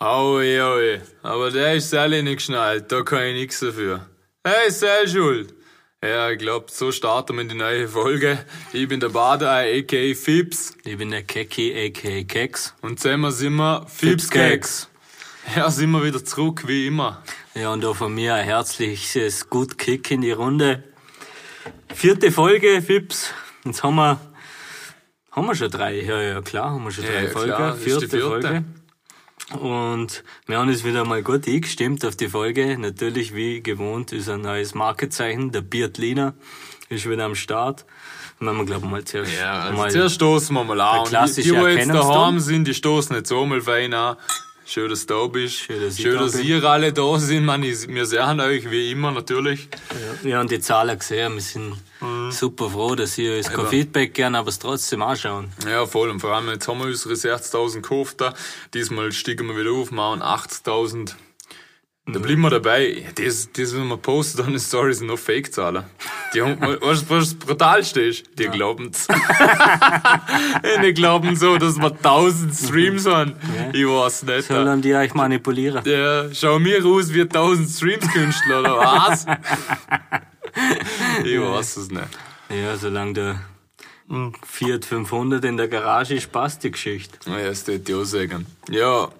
Aui, aui. Aber der ist alle nicht geschnallt, da kann ich nix dafür. Hey, sei schuld. Ja, ich glaub, so starten wir in die neue Folge. Ich bin der Bader, a.k.a. Fips. Ich bin der Keki, a.k.a. Keks. Und zusammen sind wir Fips Keks. Ja, sind wir wieder zurück, wie immer. Ja, und auch von mir ein herzliches Gut Kick in die Runde. Vierte Folge, Fips. Jetzt haben wir, haben wir schon drei. Ja, ja, klar, haben wir schon drei Ja, Folgen. vierte, vierte. Folge. Und wir haben uns wieder mal gut eingestimmt auf die Folge. Natürlich, wie gewohnt, ist ein neues Markezeichen. Der Beardliner ist wieder am Start. Wenn wir, glaube ich, mal zuerst Ja, also mal zuerst stoßen wir mal an. Die, klassische die, die jetzt daheim sind, die stoßen jetzt auch mal fein an. Schön, dass du da bist. Schön, dass Schön, da dass bin. ihr alle da sind. Man, wir sehen euch wie immer natürlich. Ja, wir haben die Zahlen gesehen. Wir sind Mhm. super froh, dass ihr uns kein Feedback gern, aber es trotzdem anschauen. Ja, voll. Und vor allem, jetzt haben wir unsere 60.000 gekauft. da. Diesmal stiegen wir wieder auf, machen 80.000. Da blieben wir dabei. Das, das, wenn man postet an den Stories, sind noch Fake-Zahlen. Die haben, weißt was das brutalste ist? Die glauben's. die glauben so, dass wir 1000 Streams haben. Ich weiß nicht. Sollen die euch manipulieren? Ja, schau mir aus wie 1000 Streams-Künstler, oder was? ich weiß es nicht. Ja, solange der Fiat 500 in der Garage ist, passt die Geschichte. Ja, das hätte ich auch sagen. Ja,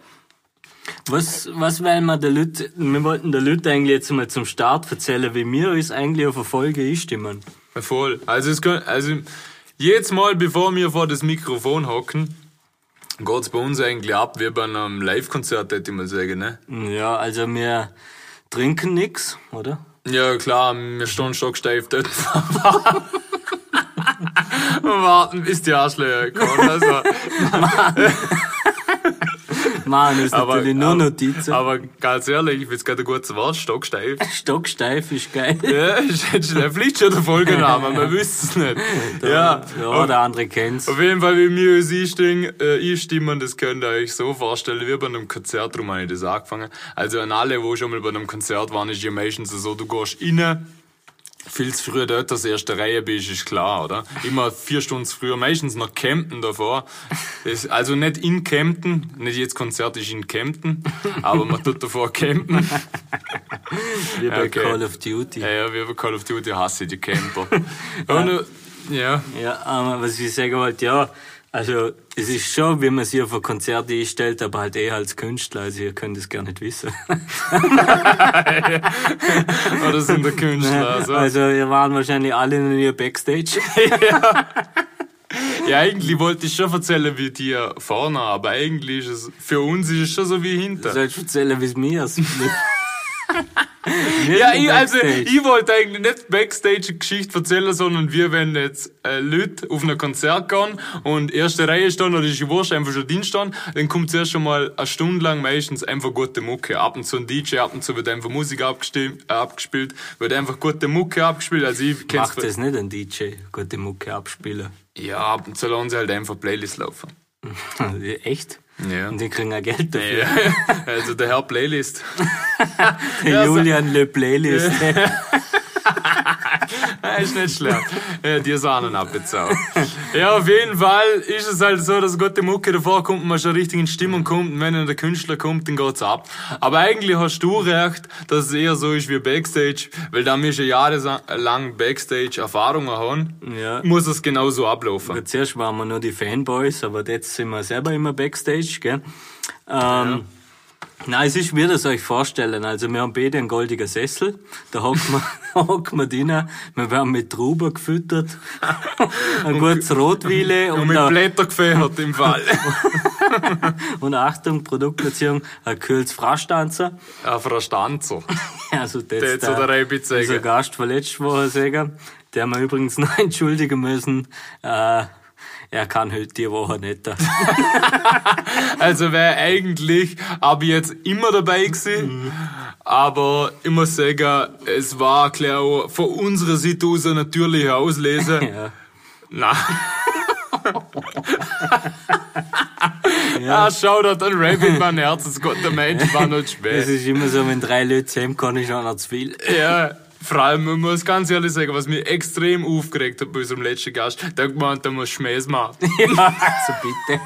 Was, was wollen wir der Lüt, wir wollten der Lüt eigentlich jetzt mal zum Start erzählen, wie wir uns eigentlich auf eine Folge einstimmen. Voll. Also, es kann, also jedes Mal, bevor wir vor das Mikrofon hocken, geht's bei uns eigentlich ab wie bei einem Live-Konzert, hätte ich mal sagen, ne? Ja, also wir trinken nix, oder? Ja, klar, wir stehen stocksteif dort. Und warten, bis die Arschlöcher kommen. Also, Machen uns Aber- natürlich nur aber- Notizen. aber ganz ehrlich, ich find's gerade ein gutes Wort, stocksteif. Stocksteif ist geil. Ja, ist schon- vielleicht schon der Folgename, man wüsste es nicht. Ja, Ja, der andere kennt's. Auf jeden Fall, wie wir uns einstimmen, äh, einstimmen, das könnt ihr euch so vorstellen, wie bei einem Konzert, darum habe ich das angefangen. Also an alle, die schon mal bei einem Konzert waren, ist ja meistens so, du gehst rein, viel zu früh dort, du erste Reihe bist, ist klar, oder? Immer vier Stunden früher, meistens noch Kempten davor. Das, also nicht in Kempten, nicht jetzt Konzert ist in Kempten, aber man tut davor campen. Wie bei okay. Call of Duty. Ja, ja, wie bei Call of Duty hasse ich die Camper. Und, äh, ja. Ja, aber was ich sagen wollte, ja, also es ist schon, wie man sich auf ein Konzert einstellt, aber halt eher als Künstler, also ihr könnt es gar nicht wissen. Oder sind der Künstler, also. Also ihr waren wahrscheinlich alle noch nie Backstage. Ja, eigentlich wollte ich schon erzählen wie dir vorne, aber eigentlich ist es, für uns ist es schon so wie Du hinter. sollst erzählen, wie es mir ist. Ja, ich, also, ich wollte eigentlich nicht Backstage-Geschichte erzählen, sondern wir, wenn jetzt äh, Leute auf ein Konzert gehen und erste Reihe stehen oder ist die Wurst einfach schon Dienst stehen, dann kommt zuerst schon mal eine Stunde lang meistens einfach gute Mucke. Ab und zu ein DJ, ab und zu wird einfach Musik abgespielt, äh, abgespielt wird einfach gute Mucke abgespielt. Also ich Macht das nicht ein DJ, gute Mucke abspielen. Ja, ab und zu lassen sie halt einfach Playlist laufen. Echt? Ja. Und die kriegen auch Geld dafür. Ja, also der Herr Playlist. Der Ja, so- Julian Le Playlist. Ja, ist nicht schlecht. Ja, die Sahnen abbezahlt. Ja, auf jeden Fall ist es halt so, dass gute Mucke davor kommt und man schon richtig in Stimmung kommt und wenn dann der Künstler kommt, dann geht's ab. Aber eigentlich hast du recht, dass es eher so ist wie Backstage, weil da wir schon jahrelang Backstage-Erfahrungen haben, Ja. muss es genauso ablaufen. Aber Zuerst waren wir nur die Fanboys, aber jetzt sind wir selber immer Backstage, gell? Ähm, Nein, es ist, wie ihr es euch vorstellen. Also, wir haben beide einen goldigen Sessel. Da hocken wir, hocken wir drinnen. Wir werden mit Trauben gefüttert. Ein gutes Rotwiele Und und, mit Blätter gefährt im Fall. und Achtung, Produktplatzierung, ein kühles Fraschtanzer. Ein Verstanzer. Also, das Der so der zeigen. Gast von letzter Woche sagen, der wir übrigens noch entschuldigen müssen. Äh, er kann heute die Woche nicht. Also wäre eigentlich ab jetzt immer dabei gewesen. Aber ich muss sagen, es war klar auch von unserer Seite aus eine natürliche Auslese. ja. Nein. ja. Ah, schau da an Rabbit, mein Herz, es Gott, der Mensch war nicht Es schwer. ist immer so, wenn drei Leute zusammenkommen, ist einer zu viel. Ja, Vor allem, man muss ganz ehrlich sagen, was mich extrem aufgeregt hat bei unserem letzten Gast, der hat gemeint, der muss Schmähs machen. Ja, also bitte.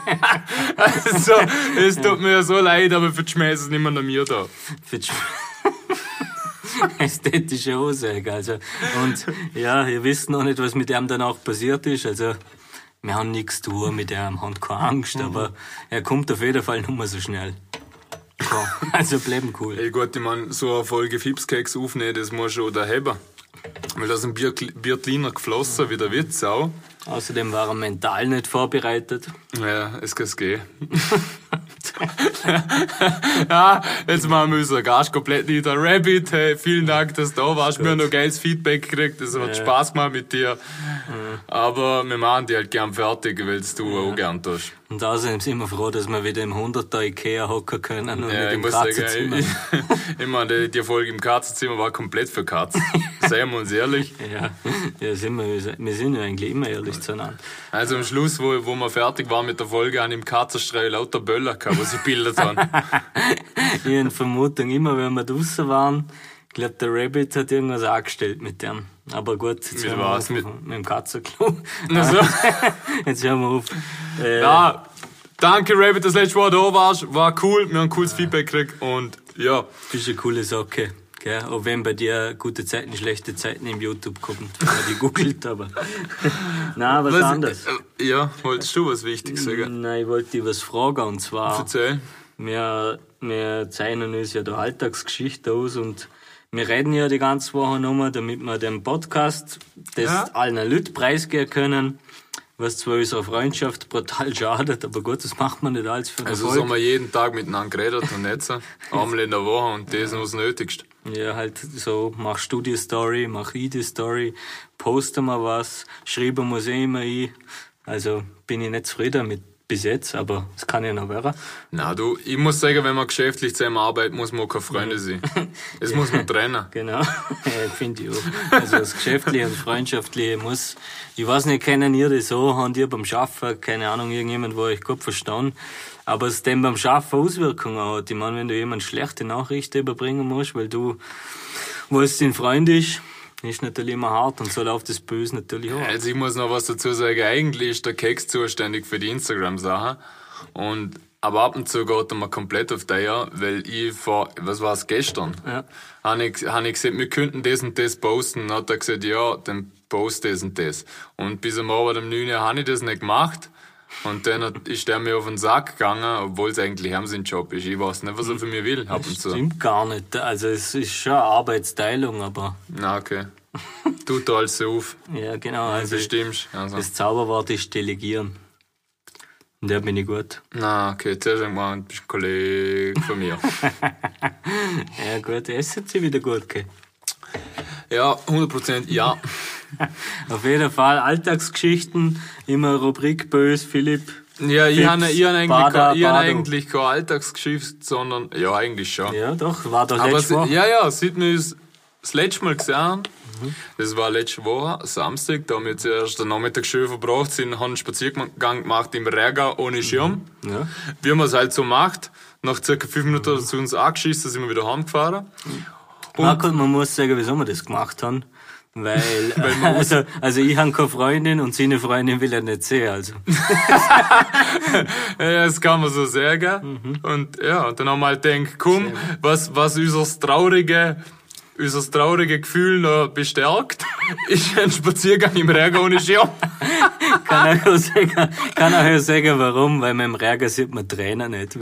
Also, es tut mir so leid, aber für die Schmähs ist niemand an mir da. Für die Sch- Ästhetische Aussage, also. Und ja, ihr wisst noch nicht, was mit dem danach passiert ist, also. Wir haben nichts zu tun mit dem, haben keine Angst, aber er kommt auf jeden Fall nicht mehr so schnell. So, also bleiben cool. Ey gut, ich mein, so eine Folge Fipskeks aufnehmen, das muss schon da haben. Weil da sind Bier, Biertliner geflossen, wie der Witz auch. Außerdem war er mental nicht vorbereitet. Ja, es kann gehen. ja, jetzt machen wir unseren Gast komplett nieder. Rabbit, hey, vielen Dank, dass du da warst. Wir haben noch geiles Feedback gekriegt. Es hat Spaß gemacht mit dir. Aber wir machen die halt gern fertig, weil du auch gern tust. Und außerdem sind wir froh, dass wir wieder im 100er Ikea hocken können und Ja, nicht im muss sagen, Katzenzimmer. ich, ich meine, die, Folge im Katzenzimmer war komplett für Katzen. Seien wir uns ehrlich. Ja, ja sind wir, wir sind ja eigentlich immer ehrlich zueinander. Also am Schluss, wo, wo wir fertig waren mit der Folge, haben im Katzenstreu lauter Böller gehabt, wo sie bildet haben. Ich habe eine Vermutung, immer wenn wir draußen waren, ich glaube, der Rabbit hat irgendwas angestellt mit dem. Aber gut, jetzt Mit hören wir was? auf, Mit- mit dem Katzenklo. Also, Jetzt hören wir auf. Äh, ja, danke Rabbit, dass du letztes Mal da warst. War cool, wir haben cooles Feedback gekriegt und ja. bist eine coole Socke. Gell? Auch wenn bei dir gute Zeiten, schlechte Zeiten im YouTube kommen, wenn man die googelt, aber. Nein, was, anderes. Äh, ja, wolltest du was Wichtiges sagen? Nein, ich wollte dich was fragen, und zwar. Erzähl. Wir, wir zeichnen uns ja da Alltagsgeschichte aus und wir reden ja die ganze Woche nochmal, damit wir den Podcast das Ja. allen Leuten preisgeben können, was zwar unserer Freundschaft brutal schadet, aber gut, das macht man nicht alles für den Also Erfolg. so haben wir jeden Tag miteinander geredet und jetzt einmal in der Woche und das ist das Nötigste. Ja, halt so, machst du die Story, mach ich die Story, posten wir was, schreiben muss ich immer ich. Also bin ich nicht zufrieden damit bis jetzt, aber es kann ja noch werden. Na du, ich muss sagen, wenn man geschäftlich zusammen arbeitet, muss man auch keine Freunde sein. Das muss man trennen. Genau, ja, finde ich auch. Also das Geschäftliche und Freundschaftliche muss, ich weiß nicht, kennen ihr das so, habt ihr beim Schaffen, keine Ahnung, irgendjemand, wo euch gut verstanden, aber es dem beim Schaffen Auswirkungen hat. Ich meine, wenn du jemand schlechte Nachrichten überbringen musst, weil du weißt, dein Freund ist, ist natürlich immer hart und so läuft das Böse natürlich auch. Also ich muss noch was dazu sagen. Eigentlich ist der Keks zuständig für die Instagram-Sachen. Und, aber ab und zu geht er mir komplett auf die Eier, weil ich vor, was war es, gestern? Ja. Habe ich, hab ich gesagt, wir könnten das und das posten. Dann hat er gesagt, ja, dann post das und das. Und bis am Abend um 9 Uhr habe ich das nicht gemacht. Und dann hat, ist der mir auf den Sack gegangen, obwohl es eigentlich haben sein Job ist. Ich weiß nicht, was er für mich will, ab und zu. Stimmt gar nicht. Also es ist schon eine Arbeitsteilung, aber Na, okay. Tut alles so auf. ja, genau. Also Bestimmst. Also. das Zauberwort ist delegieren. Und da bin ich gut. Na, okay, zuerst einmal, du bist ein Kollege von mir. Ja gut, es hat sich wieder gut gegeben. ja, 100% ja. Auf jeden Fall Alltagsgeschichten, immer Rubrik bös, Philipp. Ja, ich habe ich hab eigentlich, ich hab eigentlich keine Alltagsgeschichte, sondern, ja, eigentlich schon. Ja, doch, war doch letztes Mal. ja, ja, seit wir uns das letzte Mal gesehen haben, das war letzte Woche, Samstag, da haben wir zuerst den Nachmittag schön verbracht, sind, haben einen Spaziergang gemacht im Rega ohne Schirm. Ja. Wie man es halt so macht. Nach circa fünf Minuten hat er zu uns angeschissen, sind wir wieder heimgefahren. Marco, man muss sagen, wieso wir das gemacht haben. Weil, also, also ich habe keine Freundin und seine Freundin will er nicht sehen, also. Ja, das kann man so sagen. Und ja, und dann haben wir halt gedacht, komm, was, was unser traurige, unser traurige Gefühl noch bestärkt, ist ein Spaziergang im Regen ohne Schirm. Kann ich auch sagen, kann auch sagen, warum, weil man im Regen sieht man Tränen nicht.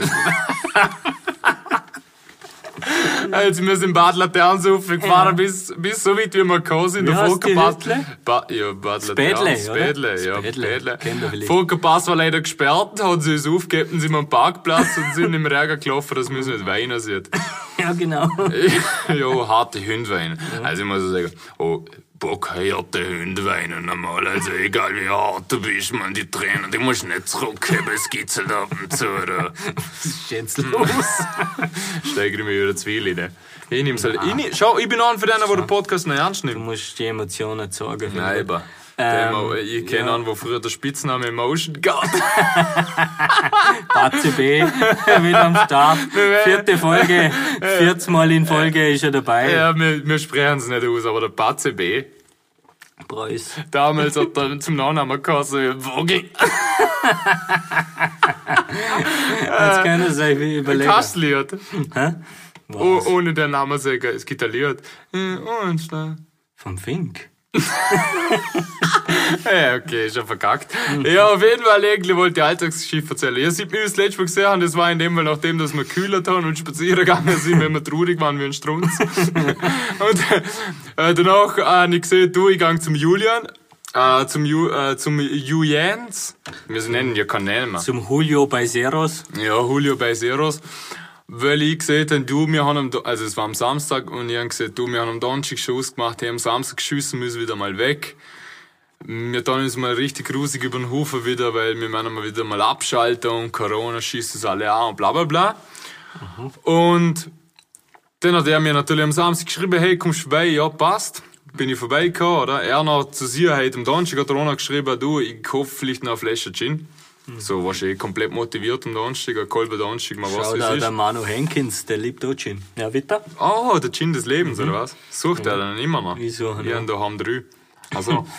Also wir sind Bad Laternensuppe gefahren bis, bis so weit wie wir gekommen sind. Wie Der Volkerpass. Ba ja, Bad oder? Spädle, ja. Spädle. Volkerpass war leider gesperrt, haben sie uns aufgegeben, sind wir am Parkplatz und sind im Regen gelaufen, dass man uns nicht weinen sieht. ja, genau. ja, harte Hunde weinen. Also ich muss sagen, oh, Bock harte Hunde weinen normal. Also egal wie hart du bist, man, die Tränen, die musst du nicht zurückheben, es gibt's halt ab und zu, oder? Was ist jetzt los? Steigere ich mir wieder zu viel rein. Ich nehm's halt, ich schau, ich bin einer von denen, der den Podcast noch ernst Du nimmt. musst die Emotionen zeigen. Nein, aber. Der Ähm, ich kenne ja. einen, wo früher der Spitzname Emotion gab. Batze B wieder am Start. Vierte Folge, viertes Mal in Folge ist er dabei. Ja, wir, wir sprechen es nicht aus, aber der Batze B, Preuß. damals hat er zum Nachnamen geheißen Vogel. Jetzt können Sie sich überlegen. Hä? Oh, ohne den Namen sagen, es gibt ein Lied. Äh, Und, Vom Fink. Ja, okay, schon verkackt. Ja, auf jeden Fall irgendwie wollte ich Alltagsgeschichte erzählen. Ihr seht mich das letzte Mal gesehen haben, das war in dem Fall nachdem, dass wir kühler haben und spazieren gegangen sind, wenn wir traurig waren wie ein Strunz. und äh, danach äh, habe ich gesehen, du, ich gang zum Julian, äh, zum Ju, äh, zum Julians. Wir nennen ja keinen Namen. Zum Julio Beiseros. Ja, Julio bei Zeros. Weil ich gesehen habe, du, wir haben am, also es war am Samstag und ich habe gesagt, du, wir haben am Donnerstag Schuss gemacht, haben am Samstag geschossen, müssen wieder mal weg. Wir tun uns mal richtig grusig über den Hufen wieder, weil wir meinen mal wieder mal abschalten und Corona schießt es alle an und bla bla bla. Und dann hat er mir natürlich am Samstag geschrieben, hey, kommst du vorbei? Ja, passt. Bin ich vorbeigekommen, oder? Er noch zu Sicherheit am Donnerstag hat er auch noch geschrieben, du, ich hoffe vielleicht noch eine Flasche Gin. So, warst du eh komplett motiviert am Donnerstag, ein kalber Donnerstag, mal was Schau da, ist. der Manu Henkins, der liebt auch Gin. Ja, bitte? Oh, der Gin des Lebens, oder was? Sucht er dann immer noch? Suche Wir haben da haben drei. Also.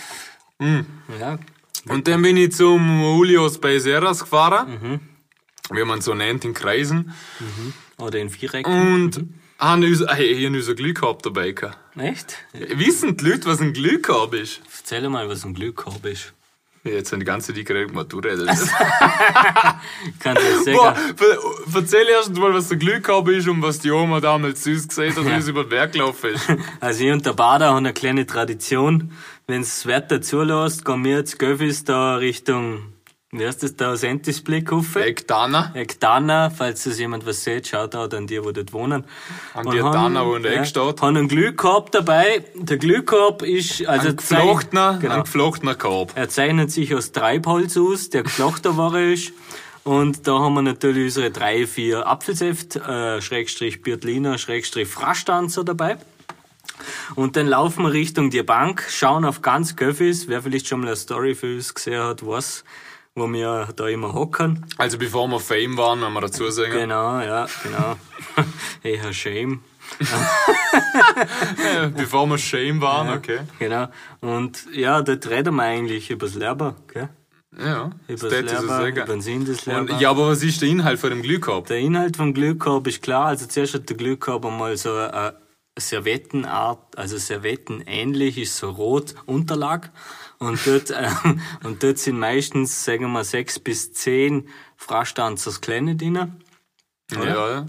Ja. Und dann bin ich zum Julius bei Serras gefahren. Mhm. Wie man so nennt, in Kreisen. Oder in Viereck. Und haben uns, hey, ich hab uns ein Glühkorb dabei gehabt. Echt? Wissen die Leute, was ein Glühkorb ist? Erzähl mal, was ein Glückkorb ist. Jetzt sind die ganze Zeit geredet, was du redest. Kannst du das Boah, sagen? ver- erzähl erst mal, was der Glühkorb ist und was die Oma damals süß gesagt hat, wie sie über den Berg gelaufen ist. Also ich und der Bader haben eine kleine Tradition. Wenn's das Wetter zulässt, gehen wir jetzt Göffis da Richtung, wie heißt das da, Sentisblick rauf. Eckdana. Eckdana, falls das jemand was sieht, schaut auch an die, wo dort wohnen. An haben- Dana, wo in der ja, steht. Haben einen Glühkorb dabei. Der Glühkorb ist, also Ein geflochtener, Genau. ein geflochtener Korb. Er zeichnet sich aus Treibholz aus, der geflochten Ware ist. Und da haben wir natürlich unsere drei, vier Apfelsäft, äh, Schrägstrich Birtliner, Schrägstrich Frastanzer dabei. Und dann laufen wir Richtung die Bank, schauen auf ganz Göffis. Wer vielleicht schon mal eine Story für uns gesehen hat, weiß, wo wir da immer hocken. Also bevor wir Fame waren, wenn wir dazu sagen. Genau, ja, genau. hey, Herr Shame. Äh, Bevor wir Shame waren, okay. Genau. Und ja, dort reden wir eigentlich übers Leben, gell? Ja, Über das das Leben, über den. Sinn des Lebens. ja, aber was ist der Inhalt von dem Glühkorb? Der Inhalt vom Glühkorb ist klar. Also zuerst hat der Glühkorb einmal so eine Servettenart, also Servetten ähnlich, ist so rot Unterlag. Und dort, ähm, und dort sind meistens, sagen wir, sechs bis zehn Frastanzers kleine drin. Ja, ja.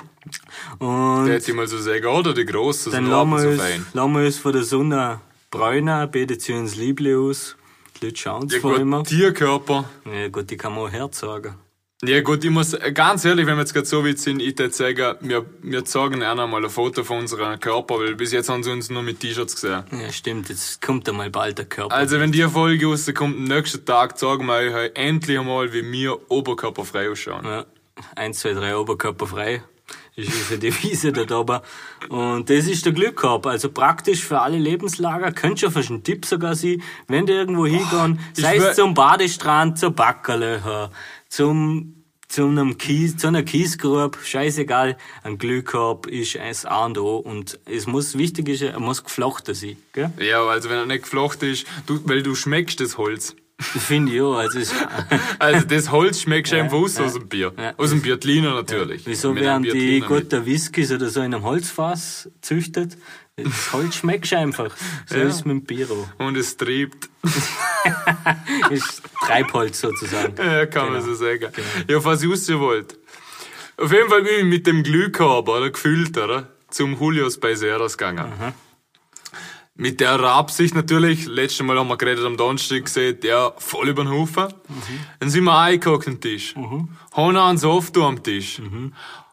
Und Der hätte ich mal so sagen, oder die große, dann so lassen wir, so uns, fein. lassen wir uns von der Sonne bräunen, beten sie uns Liebli aus. Die Leute schauen Ja zwar immer. gut, Tierkörper. Ja gut, die kann man auch herzagen. Ja gut, ich muss, äh, ganz ehrlich, wenn wir jetzt gerade so weit sind, ich würde sagen, wir, wir zeigen einer mal ein Foto von unserem Körper, weil bis jetzt haben sie uns nur mit T-Shirts gesehen. Ja, stimmt, jetzt kommt einmal bald der Körper. Also wenn die Folge rauskommt, am nächsten Tag zeigen wir euch endlich einmal, wie wir oberkörperfrei ausschauen. Ja, eins, zwei, drei Oberkörper frei. Das ist unsere Devise da oben. Und das ist der Glückkorb. Also praktisch für alle Lebenslager. Könnte schon fast ein Tipp sogar sein, wenn die irgendwo hingehen, sei es zum Badestrand, zur Backerlöcher, zum, zu einem Kies, zu einer Kiesgrube, scheißegal. Ein Glühkorb ist ein A und O. Und es muss, wichtig ist, er muss geflochten sein, gell? Ja, also wenn er nicht geflochten ist, du, weil du schmeckst das Holz. Finde ich auch. Also Also das Holz schmeckst du einfach aus, ja. aus dem Bier. Ja. Aus dem Biertliner natürlich. Wieso werden die guten Whiskys oder so in einem Holzfass züchtet? Das Holz schmeckt einfach. So Ja. ist es mit dem Biro. Und es triebt. Ist Treibholz sozusagen. Ja, kann man Genau. so sagen. Ja, was ich wissen wollt. Auf jeden Fall bin ich mit dem Glühkorb, oder, gefüllt, oder, zum Julius bei Seras gegangen. Mit der Absicht natürlich, letztes Mal haben wir geredet am Donnerstag gesehen, ja, voll über den Haufen. Dann sind wir eingehockt am Tisch. Haben einen Soft am Tisch.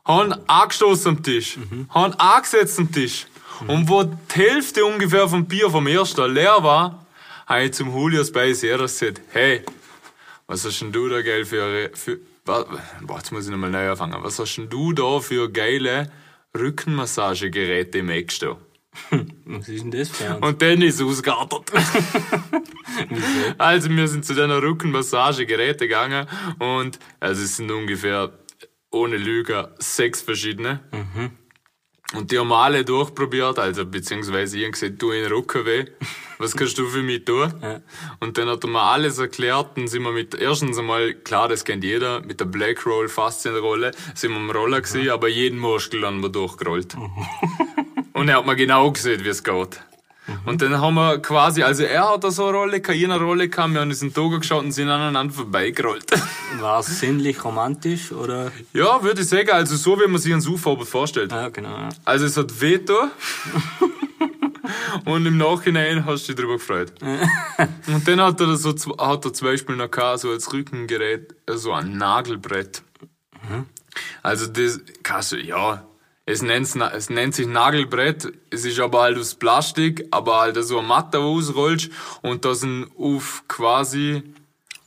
Haben angestoßen am Tisch. Haben angesetzt am Tisch. Und wo die Hälfte ungefähr vom Bier vom ersten leer war, habe ich zum Julius bei Seras gesagt, hey, was hast denn du da geil für, für boah, jetzt muss ich nochmal neu anfangen. Was hast denn du da für geile Rückenmassagegeräte im Eck stehen? Was ist denn das für ein? Und dann ist es ausgeartet. also wir sind zu deiner Rückenmassagegeräte gegangen und also es sind ungefähr, ohne Lüge, sechs verschiedene. Und die haben wir alle durchprobiert, also beziehungsweise ich hab gesagt, du in Rücken weh, was kannst du für mich tun? Und dann hat er mir alles erklärt, dann sind wir mit, erstens einmal, klar, das kennt jeder, mit der Black Roll, Faszienrolle, sind wir am Roller gewesen, aber jeden Muskel haben wir durchgerollt. Und er hat mir genau gesehen, wie es geht. Und dann haben wir quasi, also er hat da so eine Rolle gehabt, ich eine Rolle gehabt, wir haben uns in Togo geschaut und sind aneinander vorbeigerollt. War es sinnlich romantisch oder? ja, würde ich sagen, also so, wie man sich einen Suchfarbe vorstellt. Ja, genau. ja. Also es hat Veto. und im Nachhinein hast du dich darüber gefreut. und dann hat er so zw- hat er zum Beispiel noch gehabt, so als Rückengerät so ein Nagelbrett. Also das kannst du, ja, es nennt, es nennt sich Nagelbrett, es ist aber halt aus Plastik, aber halt so eine Matte, wo du ausrollst und da sind auf quasi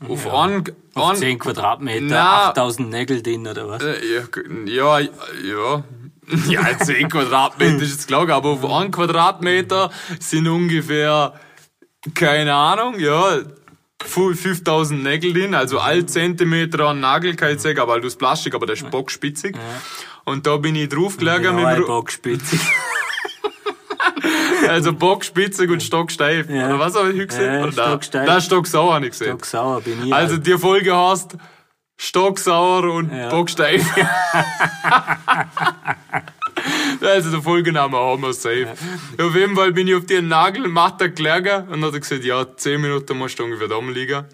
auf einen, Auf einen 10 Quadratmeter, Na. 8000 Nägel drin oder was? äh, Ja, ja, ja. Ja, 10 Quadratmeter ist jetzt klar, aber auf einem Quadratmeter sind ungefähr, keine Ahnung, ja, 5000 Nägel drin, also all Zentimeter an Nagel, kann ich sagen, aber halt aus Plastik, aber der ist bockspitzig. Und da bin ich draufgelegen Genau, mit dem Bockspitze. also bockspitzig und stocksteif. Ja. Oder was habe ich gesehen? Ja, stocksteif. Da stocksauer habe ich gesehen. Stock sauer bin ich. Also die Folge heißt Stocksauer und Ja. Bocksteif. also der Folgename haben wir safe. Auf jeden Fall bin ich auf die Nagelmatte gelegen und hat er gesagt, ja, 10 Minuten musst du ungefähr da liegen.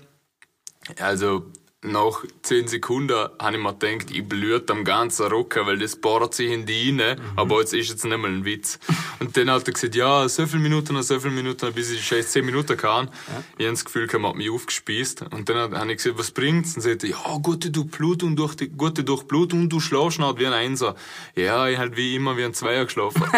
Also nach 10 Sekunden habe ich mir gedacht, ich blüht am ganzen Rücken, weil das bohrt sich in die rein. Aber jetzt ist jetzt nicht mal ein Witz. Und dann hat er gesagt, ja, so viele Minuten so viele Minuten, bis ich scheiß 10 Minuten kann. Ich habe das Gefühl, er hat mich aufgespießt. Und dann habe ich gesagt, was bringt's? Und sagte, ja, gute Durchblutung, durch die, gute Durchblutung und du schlafst noch wie ein Einser. Ja, ich halt wie immer wie ein Zweier geschlafen.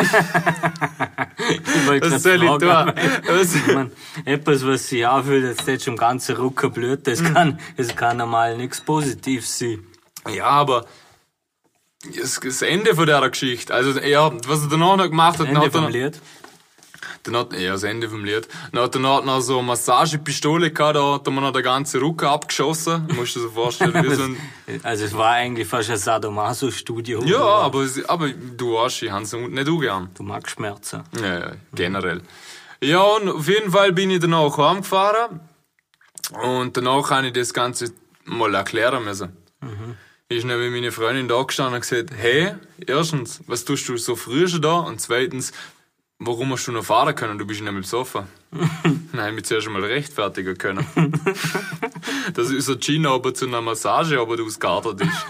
Was soll ich tun? Was? Ich mein, etwas, was sich anfühlt, als hätte schon im ganzen Rücken blüht, das Mhm. kann, das kann normal nichts Positives sein. Ja, aber das, das Ende von der Geschichte, also ja, was er danach noch gemacht hat, Ende hat er vom Lied. Dann hat, ja, das Ende vom Lied. Dann hat er noch, so eine Massagepistole gehabt, da hat er mir noch den ganzen Rücken abgeschossen. Musst du dir so vorstellen, wie so ein, Also es war eigentlich fast ein Sadomaso-Studio. ja, aber, aber du hast, ich hab's nicht du gern. Du magst Schmerzen. Ja, ja, generell. Ja, und auf jeden Fall bin ich dann auch heimgefahren. Und danach habe ich das Ganze mal erklären müssen. Ist neben meine Freundin da gestanden und gesagt, hey, erstens, was tust du so früh schon da? Und zweitens, warum hast du noch fahren können? Du bist nämlich besoffen. Habe ich mich zuerst mal rechtfertigen können. Dass unser Gina aber zu einer Massage aber ausgeartet ist.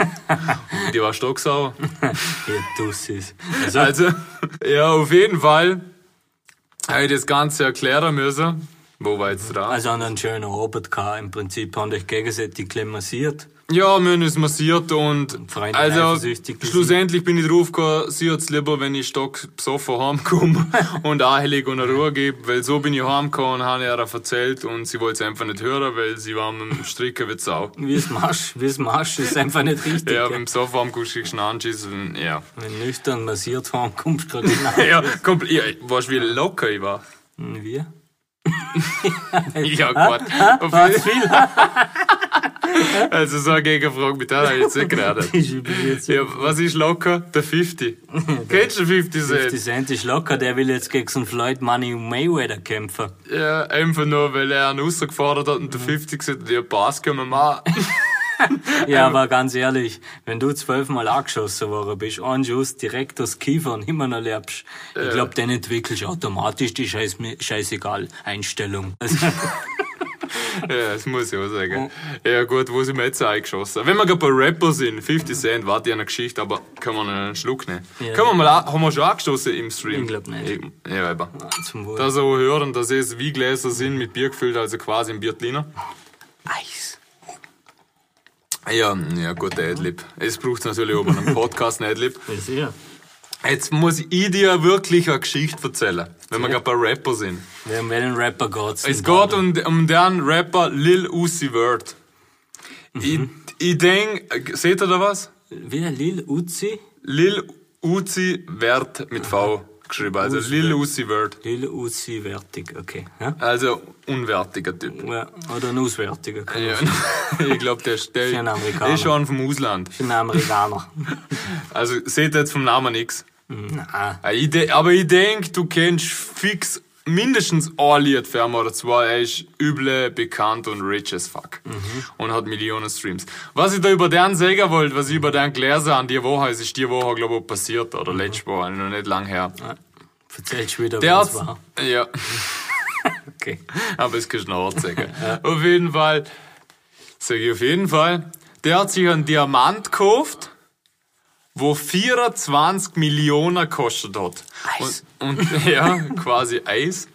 Und die war stocksauer. Ihr Tussis. Also, Also, ja, auf jeden Fall habe ich das Ganze erklären müssen. Wo war jetzt dran? also an einen schönen Abend gehabt. Im Prinzip haben euch gegenseitig klemmassiert. Ja, wir haben uns massiert und Freunde also schlussendlich bin ich drauf gekommen, sie hat's lieber, wenn ich stock besoffen heimkomme und ahelig und eine Ruhe gebe, weil so bin ich heimgekommen und habe ihr erzählt und sie wollte es einfach nicht hören, weil sie war mit dem Stricken wie Sau. Wie es machst, wie es machst, ist einfach nicht richtig. Ja, beim Sofa heimkommst du einen Anschiss und ja. Wenn nüchtern massiert haben, kommst du gerade. Ja, komplett, ja, weißt du, wie locker ich war? Wir? Ja, Gott. Auf Was jeden- viel? Also so eine Gegenfrage mit der habe ich jetzt nicht jetzt Ja, was ist locker? Der 50. Kennst du 50 50 Cent? Cent ist locker, der will jetzt gegen so einen Floyd Money Mayweather kämpfen. Ja, einfach nur, weil er einen rausgefordert hat und der 50 gesagt hat, ja, Pass können wir machen. Ja, aber ganz ehrlich, wenn du zwölfmal angeschossen worden bist, ein Schuss direkt aus Kiefer und immer noch lebst, ich glaub, dann entwickelst du automatisch die scheiß, scheißegal Einstellung. Also, ja, das muss ich auch sagen. Ja gut, wo sind wir jetzt eingeschossen? Wenn wir gerade bei Rapper sind, 50 Cent, warte ich eine Geschichte, aber können wir noch einen Schluck nehmen? Ja. Können wir mal, an- haben wir schon angestoßen im Stream? Ich glaub nicht. Ja, eben. zum Wohl. Da so hören, dass es wie Gläser sind mit Bier gefüllt, also quasi ein Biertliner. Eis. Ja, ja gut, der Adlib. Es braucht natürlich auch bei einem Podcast einen Adlib. Ja, sicher. Jetzt muss ich dir wirklich eine Geschichte erzählen, wenn wir gerade bei Rapper sind. Wer um welchen Rapper geht's? Es geht um, um den Rapper Lil Uzi Vert. Ich, ich denk, seht ihr da was? Wer? Lil Uzi? Lil Uzi Vert mit V geschrieben, also Lil Uzi Vert. Lil Uzi wertig, okay. Ja? Also unwertiger Typ. Ja, oder ein auswärtiger. Kann Ja, ich glaube, der, der, Ist ein Amerikaner. ist schon vom Ausland. sagen. Ein Amerikaner. Also seht jetzt vom Namen nix. Nein. Ich de- Aber ich denk, du kennst fix mindestens ein Lied für ihn oder zwei. Er ist üble, bekannt und rich as fuck. Und hat Millionen Streams. Was ich da über den sagen wollte, was ich über den gelesen habe, die Woche, es ist die Woche, glaube ich, passiert. Oder letzte Woche, noch nicht lang her. Erzählst du wieder, Der was war. ja, Okay. aber es kannst du noch sagen. Auf jeden Fall, sag ich auf jeden Fall, der hat sich einen Diamant gekauft, wo 24 Millionen gekostet hat. Eis. Und, und ja, quasi Eis.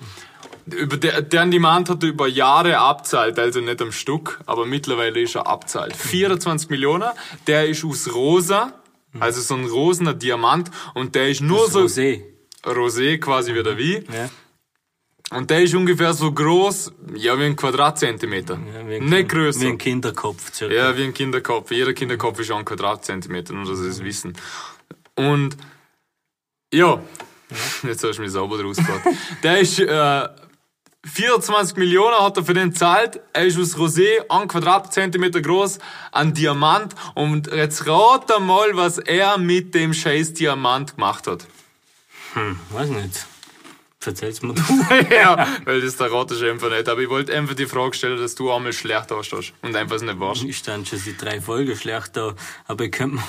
Über der, deren Diamant hat er über Jahre abzahlt, also nicht am Stück, aber mittlerweile ist er abzahlt. 24 Millionen, der ist aus rosa, also so ein rosener Diamant, und der ist nur so Rosé. rosé quasi wie der wie. Ja. Und der ist ungefähr so groß, ja, wie ein Quadratzentimeter. Ja, wie ein Nicht größer. Wie ein Kinderkopf. circa. Ja, wie ein Kinderkopf. Jeder Kinderkopf ist auch ein Quadratzentimeter, nur dass sie es wissen. Und ja, jetzt hast du mich sauber draus. Der ist äh, 24 Millionen hat er für den zahlt. Er ist aus Rosé, ein Quadratzentimeter groß, ein Diamant. Und jetzt rat mal, was er mit dem scheiß Diamant gemacht hat. Hm, weiß nicht. Erzähl's mir du. ja, weil das der Rat ist einfach nicht. Aber ich wollte einfach die Frage stellen, dass du einmal schlecht ausschaust und einfach nicht warst. Ich stand schon seit drei Folgen schlecht da. Aber ich könnte mir,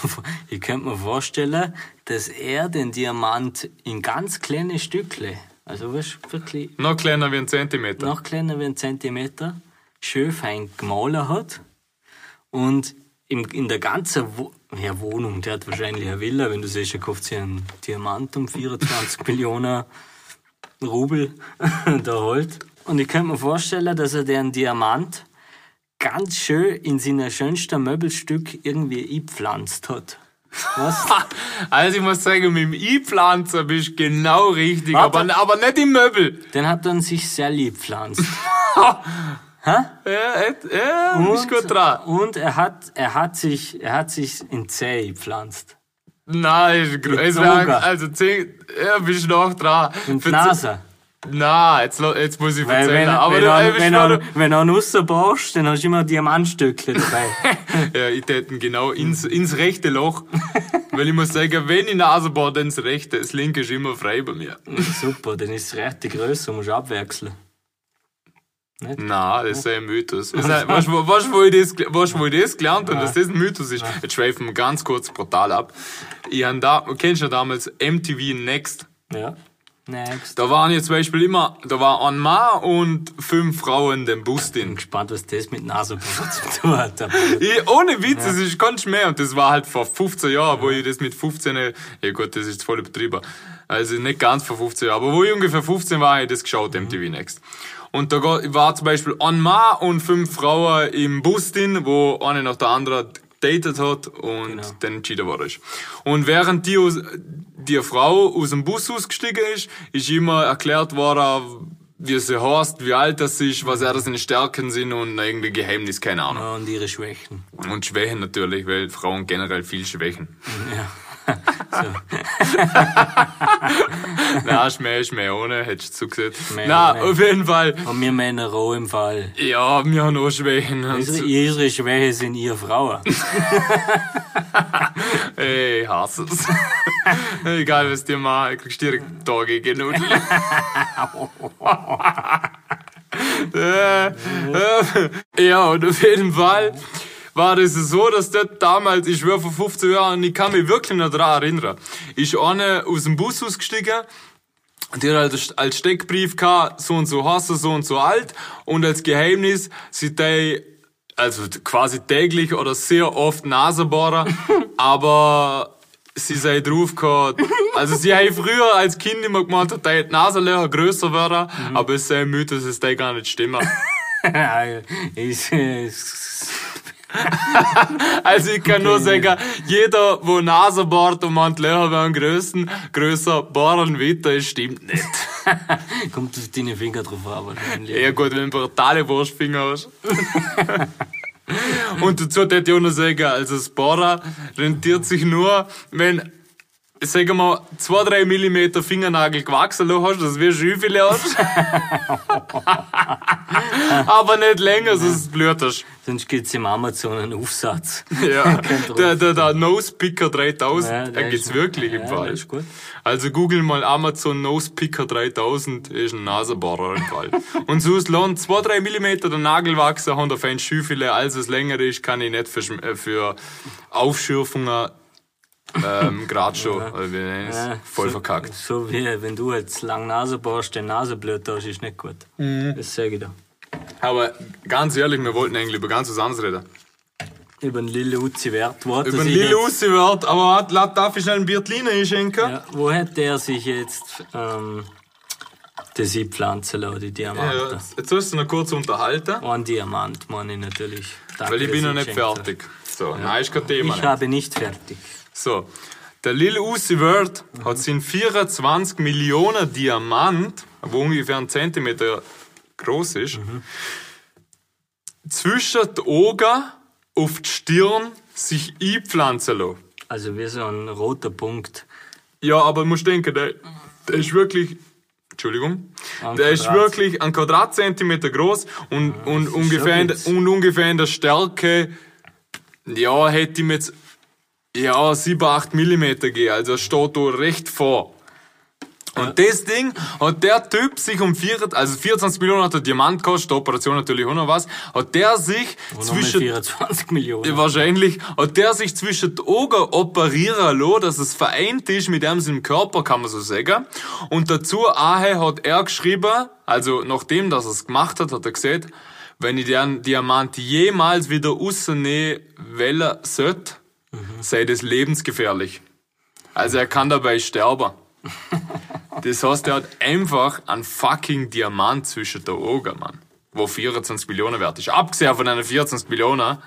ich könnte mir vorstellen, dass er den Diamant in ganz kleine Stückle, also wirklich Noch kleiner wie ein Zentimeter. noch kleiner wie ein Zentimeter, schön fein gemahlen hat. Und im, in der ganzen Wo ja, Wohnung, der hat wahrscheinlich eine Villa, wenn du siehst, er kauft sich einen Diamant um 24 Millionen Rubel da holt. Und ich könnte mir vorstellen, dass er den Diamant ganz schön in seiner schönsten Möbelstück irgendwie eingepflanzt hat. Was? Also ich muss sagen, mit dem E-Pflanzer bist du genau richtig, Warte. aber, aber nicht im Möbel. Den hat dann sich sehr lieb gepflanzt. Ja, et- ja bist gut dran. Und er hat, er hat sich, er hat sich in Zäh gepflanzt. Nein, Zucker. wär- also zehn, ja, bist du noch dran. In die Nase. Na, jetzt, jetzt muss ich erzählen. wenn, aber wenn, du, wenn, noch- er, wenn er einen rausbaust, dann hast du immer Diamantstückchen dabei. ja, ich täten genau ins, ins rechte Loch. Weil ich muss sagen, wenn ich Nase bohre, dann das rechte, das linke ist immer frei bei mir. Super, dann ist es recht die Größe, musst du abwechseln. Na, das ist ein Mythos. Das ist ein- Weißt du, weißt wo ich das, weißt wo ich das gelernt habe, dass das ein Mythos ist? Jetzt schweifen wir ganz kurz brutal ab. Ich hab da, kennst du damals MTV Next? Ja. Next. Da waren jetzt zum Beispiel immer, da war ein Mann und fünf Frauen den Bus bin drin. gespannt, was das mit Nasenbohren zu tun hat. Ich, ohne Witz, es ist ganz mehr. Und das war halt vor 15 Jahren, wo ich das mit 15, ja gut, das ist voll übertrieben. Also nicht ganz vor 15 Jahren, aber wo ich ungefähr 15 war, habe ich das geschaut, MTV Next. Und da war zum Beispiel ein Mann und fünf Frauen im Bus drin, wo eine nach der anderen datet hat und Genau. dann entschieden worden ist. Und während die, die Frau aus dem Bus ausgestiegen ist, ist immer erklärt worden, wie sie heißt, wie alt das ist, was er seine Stärken sind und irgendwie Geheimnis, keine Ahnung. Ja, und ihre Schwächen. Und Schwächen natürlich, weil Frauen generell viel Schwächen. Ja. Na, Schmäh, Schmäh ohne, hättest du zugesehen. Schmäh ohne. auf jeden Fall. Und wir Männer roh im Fall. Ja, wir haben auch Schwächen. Und Unsere, so- ihre Schwäche sind ihr Frauen. Ey, ich hasse es. Egal, was dir mal, kriegst direkt Tage genug. Äh, äh, ja, und auf jeden Fall war das so, dass dort damals, ich schwör vor 15 Jahren, ich kann mich wirklich noch daran erinnern, ist eine aus dem Bus ausgestiegen, die hat halt als Steckbrief gehabt, so und so hast du, so und so alt, und als Geheimnis, sie die, also quasi täglich oder sehr oft Nasenbohrer, aber sie sei drauf gehabt. Also sie haben früher als Kind immer gemeint, dass die Nasenlöcher größer werden, aber es sei müde, dass es da gar nicht stimmt. Also ich kann nur sagen, jeder, wo Nase bohrt und meint, Löcher werden größer, größer bohren wird, das stimmt nicht. kommt auf deine Finger drauf an, wahrscheinlich. Ja gut, wenn du brutale Wurstfinger hast. Und dazu hätte ich auch noch sagen, also das Bohrer rentiert sich nur, wenn sagen wir, zwei, drei Millimeter Fingernagel gewachsen hast, das wie Schüffele hast. Aber nicht länger, sonst blüht Sonst gibt's im Amazon einen Aufsatz. Ja, der, der, der Nosepicker 3000, Ja, der der gibt's ist- wirklich im ja, Fall. der ist gut. Also google mal Amazon Nosepicker 3000, ist ein Nasenbohrer im Fall. Und so ist lohnt 2-3 Millimeter der Nagel wachsen, haben da fein Schüffele, als es länger ist, kann ich nicht für, äh, für Aufschürfungen ähm, grad schon, wie nenn ich's, Ja, voll so, verkackt. So wie wenn du jetzt lang Nase bohrst, den Nasenblut hast, ist nicht gut. Mhm. Das sage ich dir. Aber ganz ehrlich, wir wollten eigentlich über ganz was anderes reden. Über den Lille Uzi Wert. Wo hat er Über den sich Lil jetzt- Uzi wird, aber darf ich schnell einen Biertliner einschenken? Ja, wo hat der sich jetzt ähm, das einpflanzen lassen, die Ja, Diamanten? jetzt, jetzt sollst du noch kurz unterhalten, Ein Diamant, meine ich natürlich. Danke, weil ich bin noch nicht fertig. So, nein, ist kein Thema. Ich nicht. habe nicht fertig. So, der Lil Uzi Vert hat seinen 24 Millionen Diamant, wo ungefähr ein Zentimeter groß ist, zwischen die Augen auf die Stirn sich einpflanzen lassen. Also wie so ein roter Punkt. Ja, aber du musst denken, der, der ist wirklich. Entschuldigung. Ein der ist Quadrat. wirklich ein Quadratzentimeter groß und, und, ist ungefähr in, und ungefähr in der Stärke, ja, hätte ich mir jetzt, ja, 7, 8 Millimeter gegeben. Also steht da recht vor. Und das Ding hat der Typ sich um 4, also 24 Millionen hat der Diamant gekostet, Operation natürlich auch noch was, hat der sich Und nochmal zwischen 24 Millionen. Wahrscheinlich hat der sich zwischen die Augen operieren lassen, dass es vereint ist mit dem seinem Körper, kann man so sagen. Und dazu ahe hat er geschrieben, also nachdem dass er es gemacht hat, hat er gesagt, wenn ich den Diamant jemals wieder rausnehmen wollen sollte, sei das lebensgefährlich. Also er kann dabei sterben. Das heißt, er hat einfach einen fucking Diamant zwischen den Augen, Mann. Wo 24 Millionen wert ist. Abgesehen von einer 24 Millionen.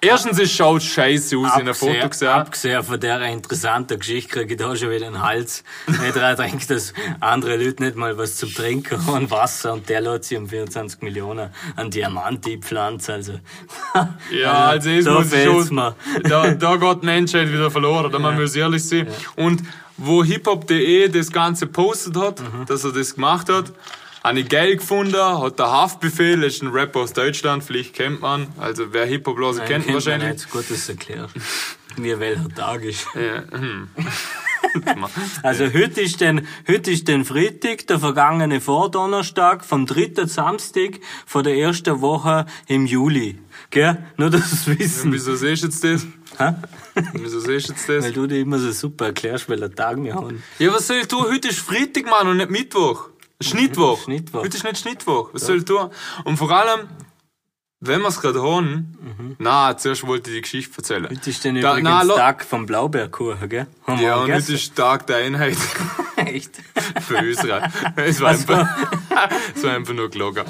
Erstens, es schaut scheiße aus in einem Foto Abgesehen, gesehen. abgesehen von der interessanten Geschichte kriege ich da schon wieder einen Hals. Wenn ich daran denke, dass andere Leute nicht mal was zum Trinken haben, Wasser, und der lässt sich um 24 Millionen an Diamant einpflanzen, also. Ja, also es da muss schon, da, da geht Menschheit wieder verloren, da man muss ehrlich sein. Und wo hiphop.de das Ganze postet hat, Mhm. dass er das gemacht hat, habe ich geil gefunden, hat der Haftbefehl, ist ein Rapper aus Deutschland, vielleicht kennt man, also wer Hip-Hop loser kennt, man wahrscheinlich. dass du erklärst. Mir welcher Tag ist. Ja, hm. Also heute ist den, heute ist den Freitag, der vergangene Vordonnerstag, vom dritten Samstag von der ersten Woche im Juli. Gell? Nur, dass es wissen. Wieso siehst du jetzt das? Hä? Wieso siehst du jetzt das? Weil du dir immer so super erklärst, welcher Tag wir haben. Ja, was soll ich tun? Heute ist Freitag, Mann, und nicht Mittwoch. Schnittwoch. Schnittwoch. Heute ist nicht Schnittwoch. Was soll ich tun? Und vor allem, wenn wir es gerade haben, na, zuerst wollte ich die Geschichte erzählen. Mhm. Heute ist dann Da- übrigens lo- Tag vom Blaubeerkuchen, gell? Haben Ja, und heute ist Tag der Einheit Echt? für Österreich. Es war, einfach, es war einfach nur gelogen.